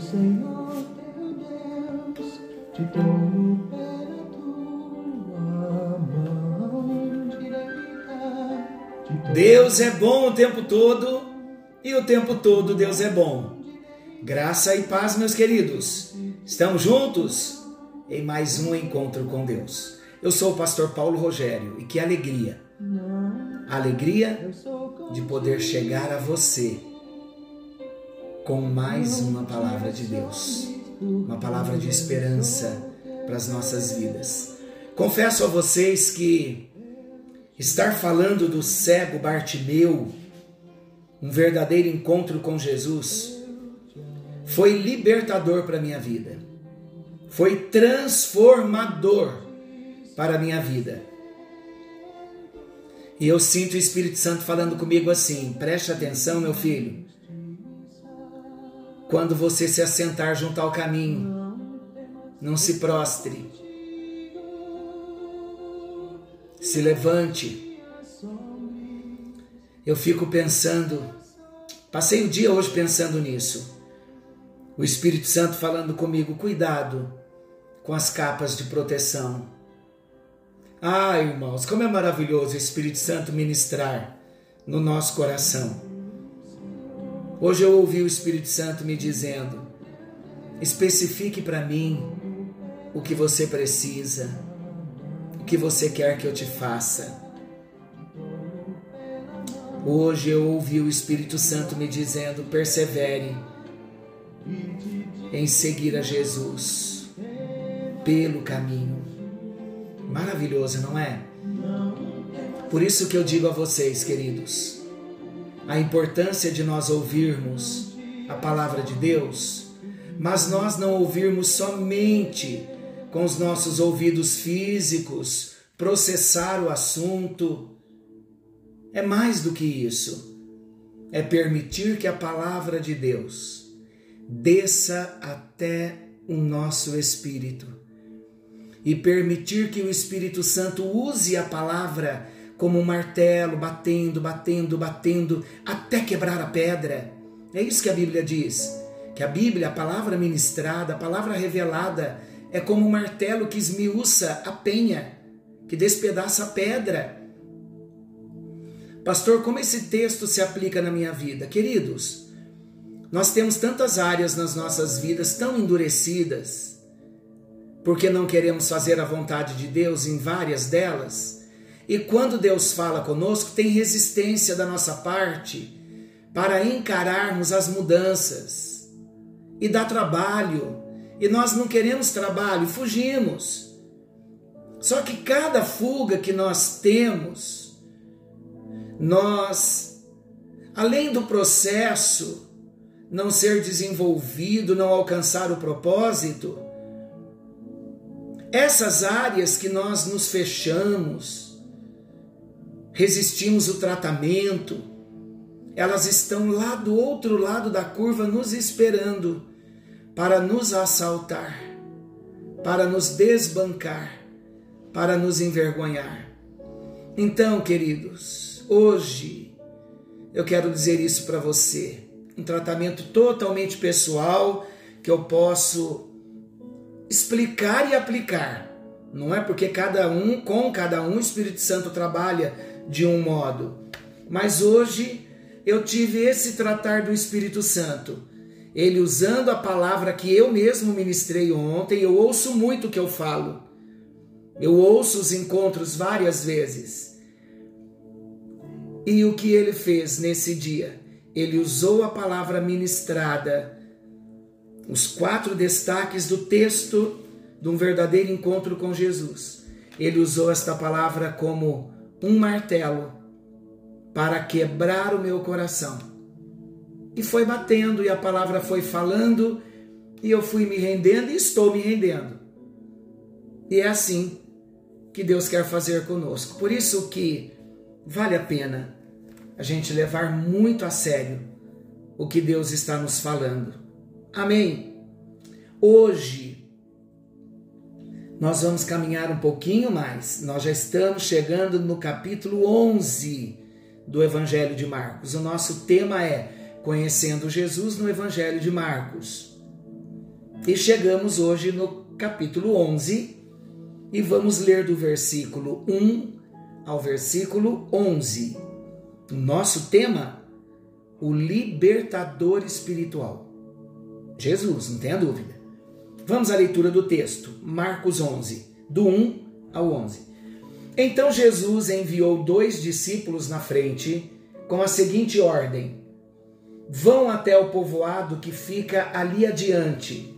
Senhor teu Deus te pela tua mão direita. Deus é bom o tempo todo e o tempo todo Deus é bom. Graça e paz, meus queridos. Estamos juntos em mais um encontro com Deus. Eu sou o pastor Paulo Rogério e que alegria! Alegria de poder chegar a você com mais uma palavra de Deus, uma palavra de esperança para as nossas vidas. Confesso a vocês que estar falando do cego Bartimeu, um verdadeiro encontro com Jesus, foi libertador para minha vida, foi transformador para a minha vida. E eu sinto o Espírito Santo falando comigo assim: preste atenção, meu filho. Quando você se assentar junto ao caminho, não se prostre. Se levante. Eu fico pensando, passei o dia hoje pensando nisso. O Espírito Santo falando comigo: cuidado com as capas de proteção ah, irmãos, como é maravilhoso o Espírito Santo ministrar no nosso coração. Hoje eu ouvi o Espírito Santo me dizendo: especifique para mim o que você precisa, o que você quer que eu te faça. Hoje eu ouvi o Espírito Santo me dizendo: persevere em seguir a Jesus pelo caminho. Maravilhoso, não é? Por isso que eu digo a vocês, queridos, a importância de nós ouvirmos a palavra de Deus, mas nós não ouvirmos somente com os nossos ouvidos físicos, processar o assunto. É mais do que isso. É permitir que a palavra de Deus desça até o nosso espírito e permitir que o Espírito Santo use a palavra como um martelo, batendo, batendo, batendo, até quebrar a pedra. É isso que a Bíblia diz. Que a Bíblia, a palavra ministrada, a palavra revelada, é como um martelo que esmiuça a penha, que despedaça a pedra. Pastor, como esse texto se aplica na minha vida? Queridos, nós temos tantas áreas nas nossas vidas tão endurecidas, porque não queremos fazer a vontade de Deus em várias delas. E quando Deus fala conosco, tem resistência da nossa parte para encararmos as mudanças. E dá trabalho. E nós não queremos trabalho, fugimos. Só que cada fuga que nós temos, nós, além do processo não ser desenvolvido, não alcançar o propósito, essas áreas que nós nos fechamos, resistimos o tratamento, elas estão lá do outro lado da curva nos esperando para nos assaltar, para nos desbancar, para nos envergonhar. Então, queridos, hoje eu quero dizer isso para você, um tratamento totalmente pessoal que eu posso explicar e aplicar. Não é porque cada um, com cada um, o Espírito Santo trabalha de um modo. Mas hoje eu tive esse tratar do Espírito Santo. Ele usando a palavra que eu mesmo ministrei ontem, eu ouço muito o que eu falo. Eu ouço os encontros várias vezes. E o que ele fez nesse dia? Ele usou a palavra ministrada os quatro destaques do texto de um verdadeiro encontro com Jesus. Ele usou esta palavra como um martelo para quebrar o meu coração. E foi batendo, e a palavra foi falando, e eu fui me rendendo e estou me rendendo. E é assim que Deus quer fazer conosco. Por isso que vale a pena a gente levar muito a sério o que Deus está nos falando. Amém. Hoje nós vamos caminhar um pouquinho mais. Nós já estamos chegando no capítulo 11 do Evangelho de Marcos. O nosso tema é Conhecendo Jesus no Evangelho de Marcos. E chegamos hoje no capítulo 11 e vamos ler do versículo 1 ao versículo 11. Nosso tema: o libertador espiritual. Jesus, não tenha dúvida. Vamos à leitura do texto, Marcos 11, do 1 ao 11. Então Jesus enviou dois discípulos na frente com a seguinte ordem: Vão até o povoado que fica ali adiante.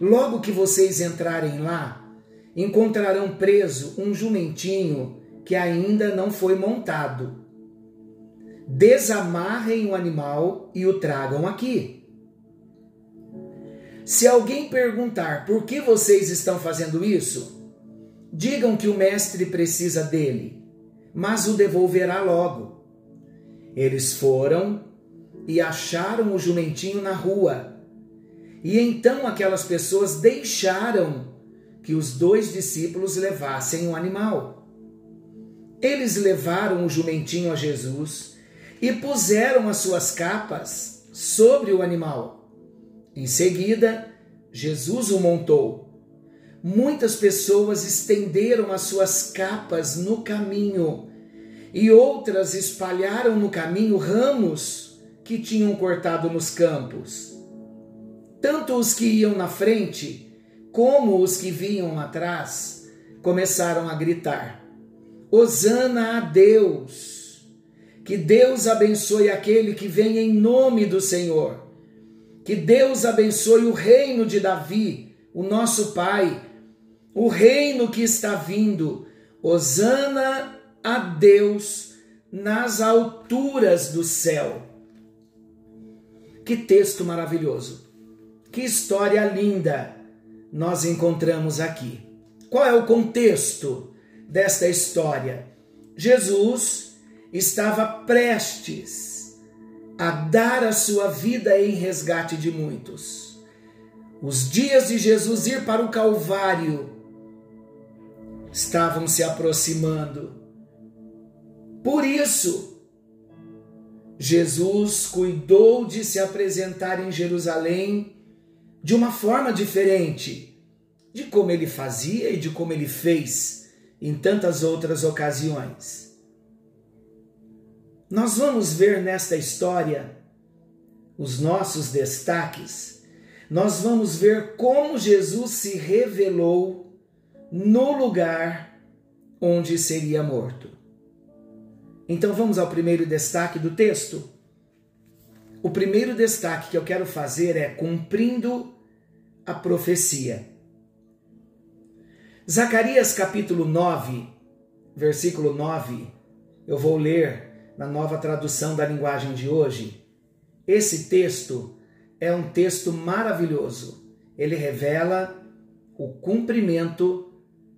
Logo que vocês entrarem lá, encontrarão preso um jumentinho que ainda não foi montado. Desamarrem o animal e o tragam aqui. Se alguém perguntar por que vocês estão fazendo isso, digam que o mestre precisa dele, mas o devolverá logo. Eles foram e acharam o jumentinho na rua e então aquelas pessoas deixaram que os dois discípulos levassem o animal. Eles levaram o jumentinho a Jesus e puseram as suas capas sobre o animal. Em seguida, Jesus o montou. Muitas pessoas estenderam as suas capas no caminho e outras espalharam no caminho ramos que tinham cortado nos campos. Tanto os que iam na frente, como os que vinham atrás, começaram a gritar: Hosana a Deus! Que Deus abençoe aquele que vem em nome do Senhor. Que Deus abençoe o reino de Davi, o nosso Pai, o reino que está vindo. Hosana a Deus nas alturas do céu. Que texto maravilhoso. Que história linda nós encontramos aqui. Qual é o contexto desta história? Jesus estava prestes a dar a sua vida em resgate de muitos. Os dias de Jesus ir para o Calvário estavam se aproximando. Por isso, Jesus cuidou de se apresentar em Jerusalém de uma forma diferente de como ele fazia e de como ele fez em tantas outras ocasiões. Nós vamos ver nesta história os nossos destaques. Nós vamos ver como Jesus se revelou no lugar onde seria morto. Então vamos ao primeiro destaque do texto. O primeiro destaque que eu quero fazer é cumprindo a profecia. Zacarias capítulo 9, versículo 9, eu vou ler na nova tradução da linguagem de hoje. Esse texto é um texto maravilhoso. Ele revela o cumprimento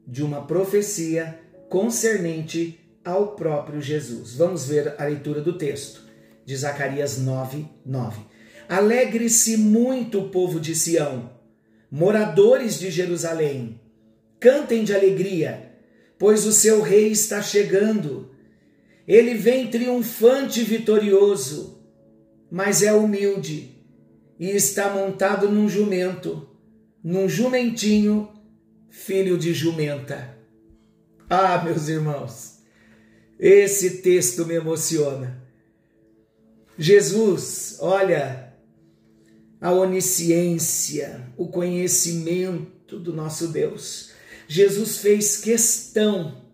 de uma profecia concernente ao próprio Jesus. Vamos ver a leitura do texto de Zacarias 9, 9. Alegre-se muito o povo de Sião moradores de Jerusalém, cantem de alegria, pois o seu rei está chegando. Ele vem triunfante e vitorioso, mas é humilde e está montado num jumento, num jumentinho, filho de jumenta. Ah, meus irmãos, esse texto me emociona. Jesus, olha, a onisciência, o conhecimento do nosso Deus. Jesus fez questão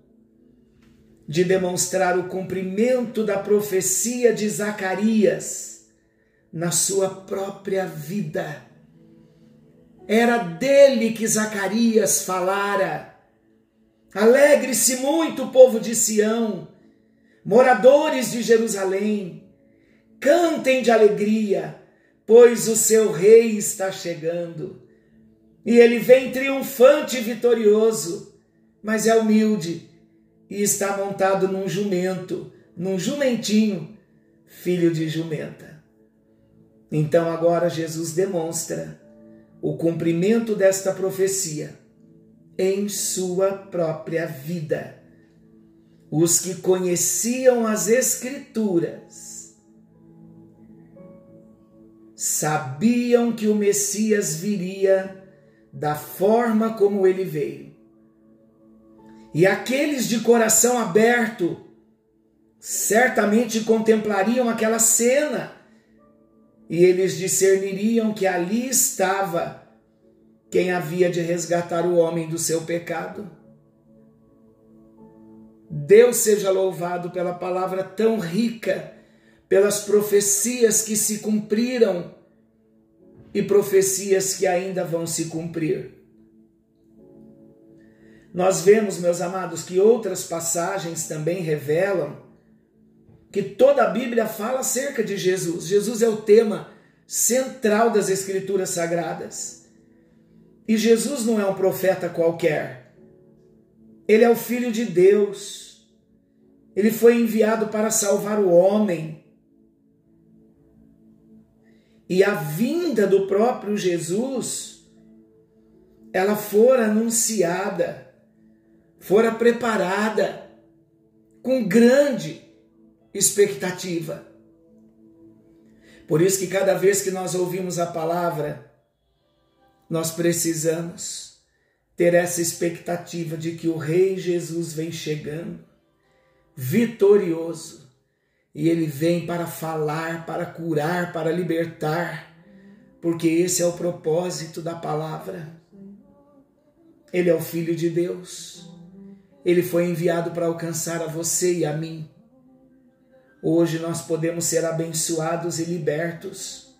de demonstrar o cumprimento da profecia de Zacarias na sua própria vida. Era dele que Zacarias falara. Alegre-se muito, povo de Sião, moradores de Jerusalém, cantem de alegria pois o seu rei está chegando. E ele vem triunfante e vitorioso, mas é humilde e está montado num jumento, num jumentinho, filho de jumenta. Então agora Jesus demonstra o cumprimento desta profecia em sua própria vida. Os que conheciam as Escrituras sabiam que o Messias viria da forma como ele veio. E aqueles de coração aberto certamente contemplariam aquela cena e eles discerniriam que ali estava quem havia de resgatar o homem do seu pecado. Deus seja louvado pela palavra tão rica, pelas profecias que se cumpriram e profecias que ainda vão se cumprir. Nós vemos, meus amados, que outras passagens também revelam que toda a Bíblia fala acerca de Jesus. Jesus é o tema central das Escrituras Sagradas. E Jesus não é um profeta qualquer. Ele é o Filho de Deus. Ele foi enviado para salvar o homem. E a vinda do próprio Jesus, ela fora anunciada, fora preparada com grande expectativa. Por isso que cada vez que nós ouvimos a palavra, nós precisamos ter essa expectativa de que o Rei Jesus vem chegando, vitorioso, e ele vem para falar, para curar, para libertar, porque esse é o propósito da palavra. Ele é o Filho de Deus. Ele foi enviado para alcançar a você e a mim. Hoje nós podemos ser abençoados e libertos,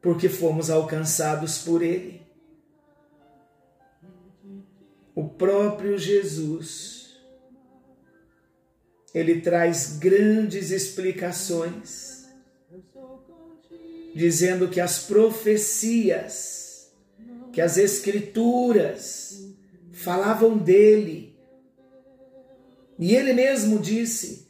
porque fomos alcançados por Ele. O próprio Jesus, ele traz grandes explicações, dizendo que as profecias, que as Escrituras falavam dele. E ele mesmo disse: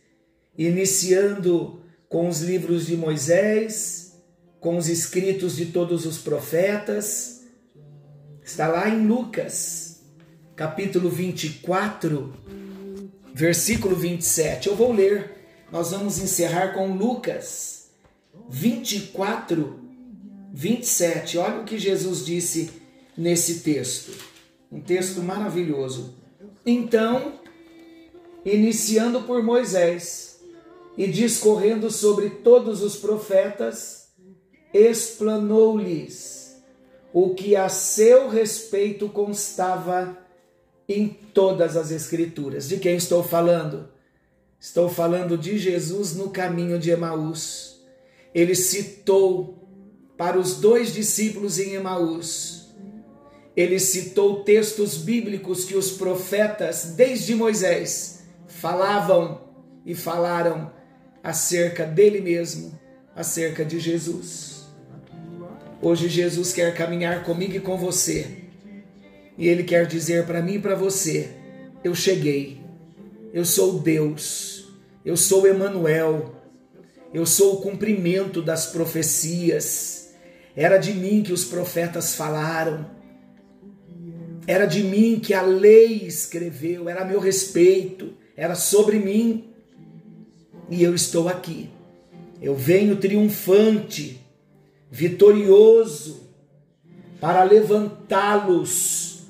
iniciando com os livros de Moisés, com os escritos de todos os profetas. Está lá em Lucas, capítulo 24, versículo 27. Eu vou ler. Nós vamos encerrar com Lucas 24, 27. Olha o que Jesus disse nesse texto. Um texto maravilhoso. Então, iniciando por Moisés, e discorrendo sobre todos os profetas, explanou-lhes o que a seu respeito constava em todas as Escrituras. De quem estou falando? Estou falando de Jesus no caminho de Emaús. Ele citou para os dois discípulos em Emaús. Ele citou textos bíblicos que os profetas, desde Moisés, falavam e falaram acerca dele mesmo, acerca de Jesus. Hoje Jesus quer caminhar comigo e com você. E ele quer dizer para mim e para você: eu cheguei. Eu sou Deus. Eu sou Emanuel. Eu sou o cumprimento das profecias. Era de mim que os profetas falaram. Era de mim que a lei escreveu, era a meu respeito, era sobre mim e eu estou aqui. Eu venho triunfante, vitorioso, para levantá-los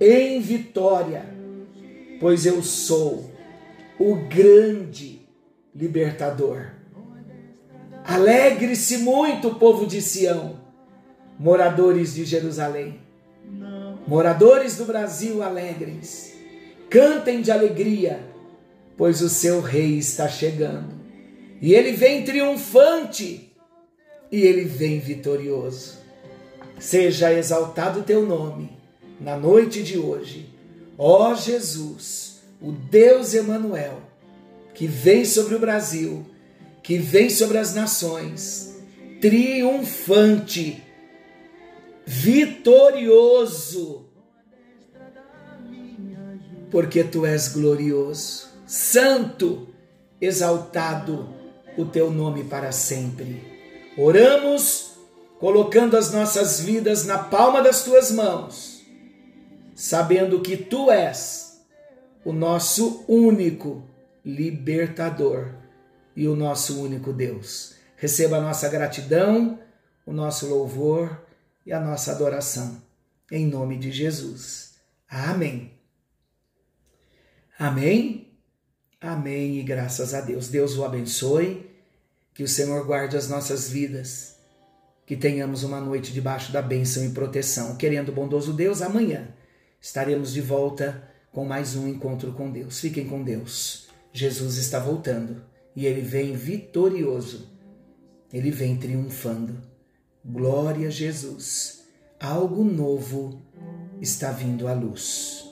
em vitória, pois eu sou o grande libertador. Alegre-se muito, povo de Sião, moradores de Jerusalém, moradores do Brasil, alegrem-se, cantem de alegria pois o seu rei está chegando. E ele vem triunfante e ele vem vitorioso. Seja exaltado o teu nome na noite de hoje, ó Jesus, o Deus Emanuel, que vem sobre o Brasil, que vem sobre as nações, triunfante, vitorioso, porque tu és glorioso santo, exaltado o teu nome para sempre. Oramos colocando as nossas vidas na palma das tuas mãos, sabendo que tu és o nosso único libertador e o nosso único Deus. Receba a nossa gratidão, o nosso louvor e a nossa adoração. Em nome de Jesus. Amém. Amém. Amém e graças a Deus. Deus o abençoe. Que o Senhor guarde as nossas vidas. Que tenhamos uma noite debaixo da bênção e proteção. Querendo bondoso Deus, amanhã estaremos de volta com mais um encontro com Deus. Fiquem com Deus. Jesus está voltando e ele vem vitorioso. Ele vem triunfando. Glória a Jesus. Algo novo está vindo à luz.